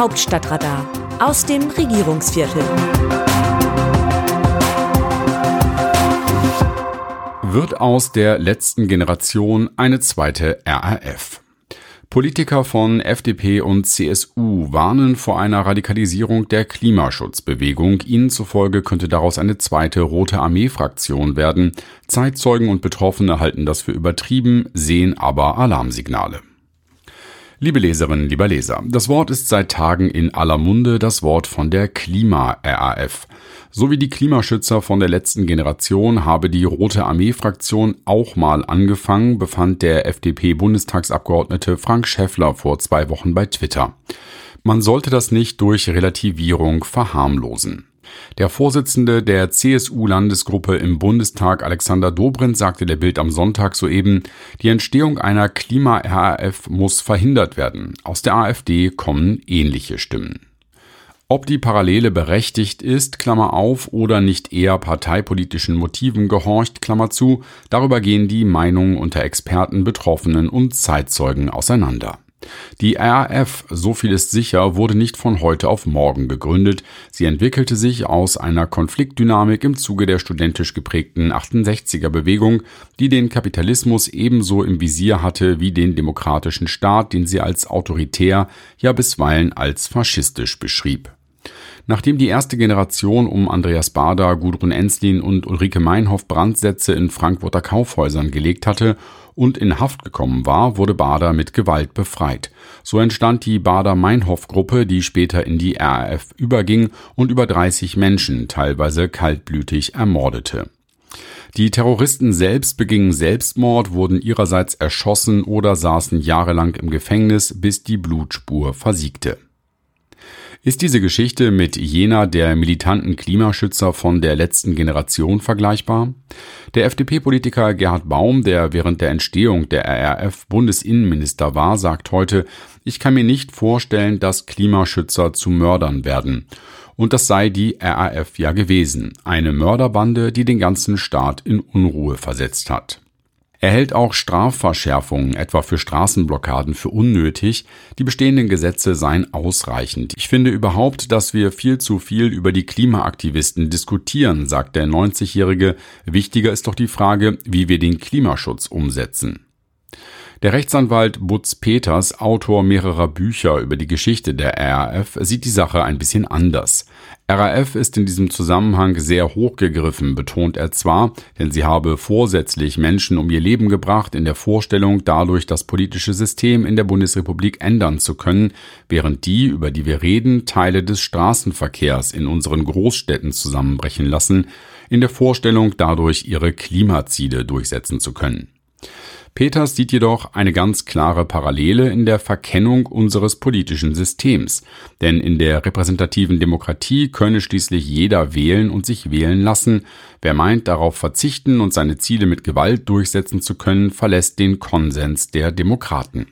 Hauptstadtradar aus dem Regierungsviertel. Wird aus der letzten Generation eine zweite RAF? Politiker von FDP und CSU warnen vor einer Radikalisierung der Klimaschutzbewegung. Ihnen zufolge könnte daraus eine zweite Rote Armee-Fraktion werden. Zeitzeugen und Betroffene halten das für übertrieben, sehen aber Alarmsignale. Liebe Leserinnen, lieber Leser, das Wort ist seit Tagen in aller Munde das Wort von der Klima-RAF. So wie die Klimaschützer von der letzten Generation habe die Rote Armee-Fraktion auch mal angefangen, befand der FDP-Bundestagsabgeordnete Frank Schäffler vor zwei Wochen bei Twitter. Man sollte das nicht durch Relativierung verharmlosen. Der Vorsitzende der CSU-Landesgruppe im Bundestag, Alexander Dobrindt, sagte der Bild am Sonntag soeben, die Entstehung einer Klima-RAF muss verhindert werden. Aus der AfD kommen ähnliche Stimmen. Ob die Parallele berechtigt ist, Klammer auf, oder nicht eher parteipolitischen Motiven gehorcht, Klammer zu, darüber gehen die Meinungen unter Experten, Betroffenen und Zeitzeugen auseinander. Die RAF, so viel ist sicher, wurde nicht von heute auf morgen gegründet. Sie entwickelte sich aus einer Konfliktdynamik im Zuge der studentisch geprägten 68er Bewegung, die den Kapitalismus ebenso im Visier hatte wie den demokratischen Staat, den sie als autoritär, ja bisweilen als faschistisch beschrieb. Nachdem die erste Generation um Andreas Bader, Gudrun Enslin und Ulrike Meinhoff Brandsätze in Frankfurter Kaufhäusern gelegt hatte und in Haft gekommen war, wurde Bader mit Gewalt befreit. So entstand die Bader-Meinhof-Gruppe, die später in die RAF überging und über 30 Menschen teilweise kaltblütig ermordete. Die Terroristen selbst begingen Selbstmord, wurden ihrerseits erschossen oder saßen jahrelang im Gefängnis, bis die Blutspur versiegte. Ist diese Geschichte mit jener der militanten Klimaschützer von der letzten Generation vergleichbar? Der FDP-Politiker Gerhard Baum, der während der Entstehung der RRF Bundesinnenminister war, sagt heute, ich kann mir nicht vorstellen, dass Klimaschützer zu Mördern werden. Und das sei die RAF ja gewesen, eine Mörderbande, die den ganzen Staat in Unruhe versetzt hat. Er hält auch Strafverschärfungen, etwa für Straßenblockaden, für unnötig. Die bestehenden Gesetze seien ausreichend. Ich finde überhaupt, dass wir viel zu viel über die Klimaaktivisten diskutieren, sagt der 90-Jährige. Wichtiger ist doch die Frage, wie wir den Klimaschutz umsetzen. Der Rechtsanwalt Butz Peters, Autor mehrerer Bücher über die Geschichte der RAF, sieht die Sache ein bisschen anders. RAF ist in diesem Zusammenhang sehr hochgegriffen, betont er zwar, denn sie habe vorsätzlich Menschen um ihr Leben gebracht in der Vorstellung, dadurch das politische System in der Bundesrepublik ändern zu können, während die, über die wir reden, Teile des Straßenverkehrs in unseren Großstädten zusammenbrechen lassen, in der Vorstellung, dadurch ihre Klimaziele durchsetzen zu können. Peters sieht jedoch eine ganz klare Parallele in der Verkennung unseres politischen Systems, denn in der repräsentativen Demokratie könne schließlich jeder wählen und sich wählen lassen, wer meint darauf verzichten und seine Ziele mit Gewalt durchsetzen zu können, verlässt den Konsens der Demokraten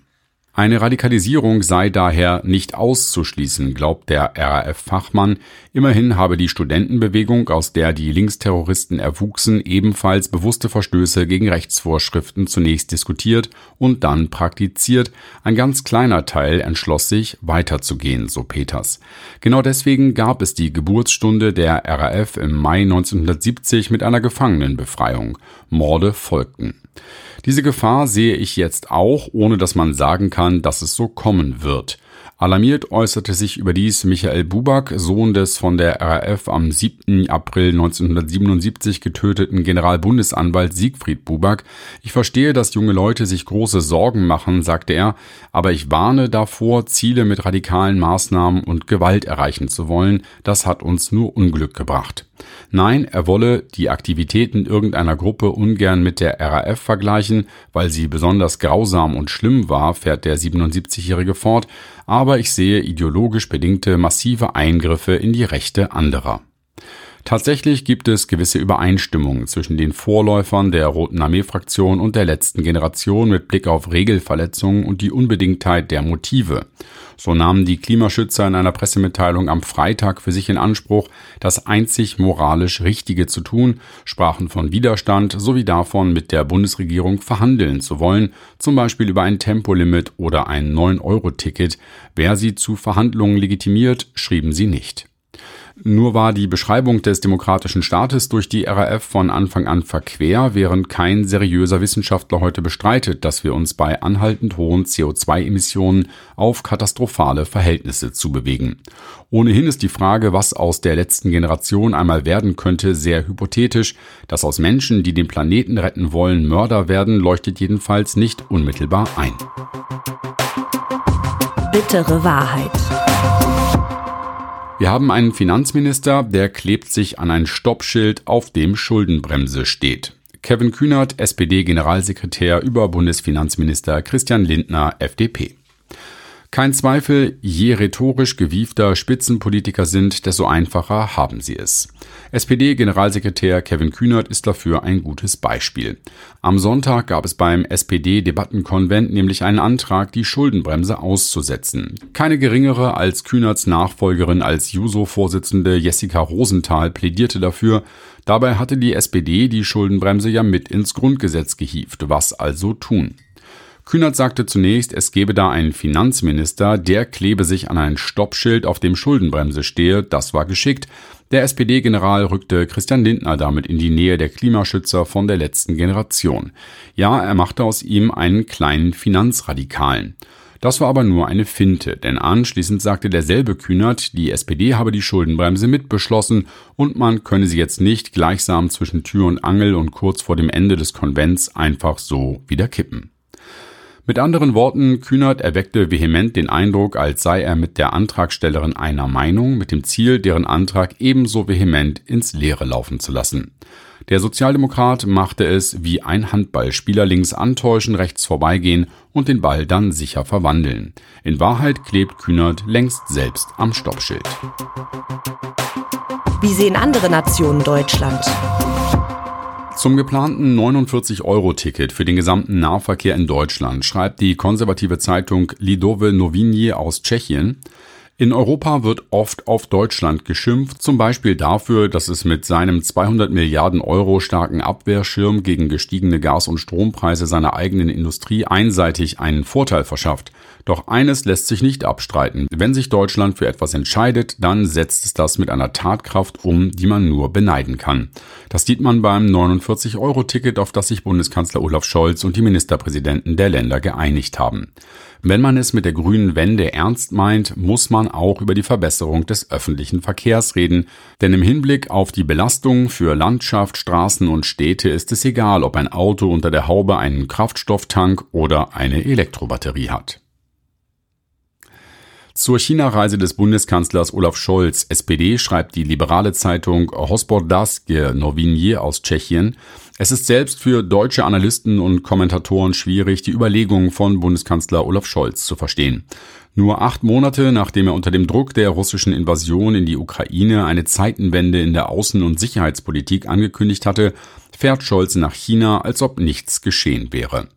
eine Radikalisierung sei daher nicht auszuschließen, glaubt der RAF-Fachmann. Immerhin habe die Studentenbewegung, aus der die Linksterroristen erwuchsen, ebenfalls bewusste Verstöße gegen Rechtsvorschriften zunächst diskutiert und dann praktiziert. Ein ganz kleiner Teil entschloss sich, weiterzugehen, so Peters. Genau deswegen gab es die Geburtsstunde der RAF im Mai 1970 mit einer Gefangenenbefreiung. Morde folgten. Diese Gefahr sehe ich jetzt auch, ohne dass man sagen kann, dass es so kommen wird. Alarmiert äußerte sich überdies Michael Buback, Sohn des von der RAF am 7. April 1977 getöteten Generalbundesanwalt Siegfried Buback. Ich verstehe, dass junge Leute sich große Sorgen machen, sagte er, aber ich warne davor, Ziele mit radikalen Maßnahmen und Gewalt erreichen zu wollen. Das hat uns nur Unglück gebracht. Nein, er wolle die Aktivitäten irgendeiner Gruppe ungern mit der RAF vergleichen, weil sie besonders grausam und schlimm war, fährt der 77-Jährige fort, aber ich sehe ideologisch bedingte massive Eingriffe in die Rechte anderer. Tatsächlich gibt es gewisse Übereinstimmungen zwischen den Vorläufern der Roten Armee-Fraktion und der letzten Generation mit Blick auf Regelverletzungen und die Unbedingtheit der Motive. So nahmen die Klimaschützer in einer Pressemitteilung am Freitag für sich in Anspruch, das einzig moralisch Richtige zu tun, sprachen von Widerstand sowie davon, mit der Bundesregierung verhandeln zu wollen, zum Beispiel über ein Tempolimit oder ein 9-Euro-Ticket. Wer sie zu Verhandlungen legitimiert, schrieben sie nicht. Nur war die Beschreibung des demokratischen Staates durch die RAF von Anfang an verquer, während kein seriöser Wissenschaftler heute bestreitet, dass wir uns bei anhaltend hohen CO2-Emissionen auf katastrophale Verhältnisse zubewegen. Ohnehin ist die Frage, was aus der letzten Generation einmal werden könnte, sehr hypothetisch. Dass aus Menschen, die den Planeten retten wollen, Mörder werden, leuchtet jedenfalls nicht unmittelbar ein. Bittere Wahrheit. Wir haben einen Finanzminister, der klebt sich an ein Stoppschild, auf dem Schuldenbremse steht. Kevin Kühnert, SPD-Generalsekretär über Bundesfinanzminister Christian Lindner, FDP. Kein Zweifel, je rhetorisch gewiefter Spitzenpolitiker sind, desto einfacher haben sie es. SPD-Generalsekretär Kevin Kühnert ist dafür ein gutes Beispiel. Am Sonntag gab es beim SPD-Debattenkonvent nämlich einen Antrag, die Schuldenbremse auszusetzen. Keine geringere als Kühnerts Nachfolgerin als Juso-Vorsitzende Jessica Rosenthal plädierte dafür. Dabei hatte die SPD die Schuldenbremse ja mit ins Grundgesetz gehievt. Was also tun? Kühnert sagte zunächst, es gebe da einen Finanzminister, der klebe sich an ein Stoppschild, auf dem Schuldenbremse stehe. Das war geschickt. Der SPD-General rückte Christian Lindner damit in die Nähe der Klimaschützer von der letzten Generation. Ja, er machte aus ihm einen kleinen Finanzradikalen. Das war aber nur eine Finte, denn anschließend sagte derselbe Kühnert, die SPD habe die Schuldenbremse mitbeschlossen und man könne sie jetzt nicht gleichsam zwischen Tür und Angel und kurz vor dem Ende des Konvents einfach so wieder kippen. Mit anderen Worten, Kühnert erweckte vehement den Eindruck, als sei er mit der Antragstellerin einer Meinung, mit dem Ziel, deren Antrag ebenso vehement ins Leere laufen zu lassen. Der Sozialdemokrat machte es wie ein Handballspieler links antäuschen, rechts vorbeigehen und den Ball dann sicher verwandeln. In Wahrheit klebt Kühnert längst selbst am Stoppschild. Wie sehen andere Nationen Deutschland? Zum geplanten 49-Euro-Ticket für den gesamten Nahverkehr in Deutschland schreibt die konservative Zeitung Lidove Noviny aus Tschechien, in Europa wird oft auf Deutschland geschimpft, zum Beispiel dafür, dass es mit seinem 200 Milliarden Euro starken Abwehrschirm gegen gestiegene Gas- und Strompreise seiner eigenen Industrie einseitig einen Vorteil verschafft. Doch eines lässt sich nicht abstreiten. Wenn sich Deutschland für etwas entscheidet, dann setzt es das mit einer Tatkraft um, die man nur beneiden kann. Das sieht man beim 49-Euro-Ticket, auf das sich Bundeskanzler Olaf Scholz und die Ministerpräsidenten der Länder geeinigt haben. Wenn man es mit der grünen Wende ernst meint, muss man auch über die Verbesserung des öffentlichen Verkehrs reden, denn im Hinblick auf die Belastung für Landschaft, Straßen und Städte ist es egal, ob ein Auto unter der Haube einen Kraftstofftank oder eine Elektrobatterie hat. Zur China-Reise des Bundeskanzlers Olaf Scholz, SPD, schreibt die liberale Zeitung Hospodarske Noviny aus Tschechien, es ist selbst für deutsche Analysten und Kommentatoren schwierig, die Überlegungen von Bundeskanzler Olaf Scholz zu verstehen. Nur acht Monate nachdem er unter dem Druck der russischen Invasion in die Ukraine eine Zeitenwende in der Außen- und Sicherheitspolitik angekündigt hatte, fährt Scholz nach China, als ob nichts geschehen wäre.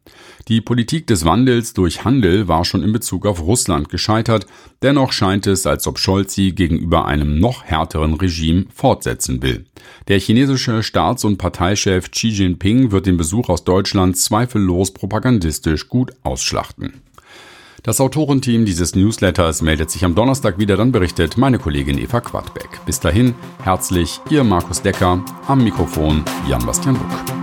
Die Politik des Wandels durch Handel war schon in Bezug auf Russland gescheitert, dennoch scheint es, als ob Scholz sie gegenüber einem noch härteren Regime fortsetzen will. Der chinesische Staats- und Parteichef Xi Jinping wird den Besuch aus Deutschland zweifellos propagandistisch gut ausschlachten. Das Autorenteam dieses Newsletters meldet sich am Donnerstag wieder, dann berichtet meine Kollegin Eva Quadbeck. Bis dahin, herzlich, Ihr Markus Decker, am Mikrofon Jan-Bastian Buck.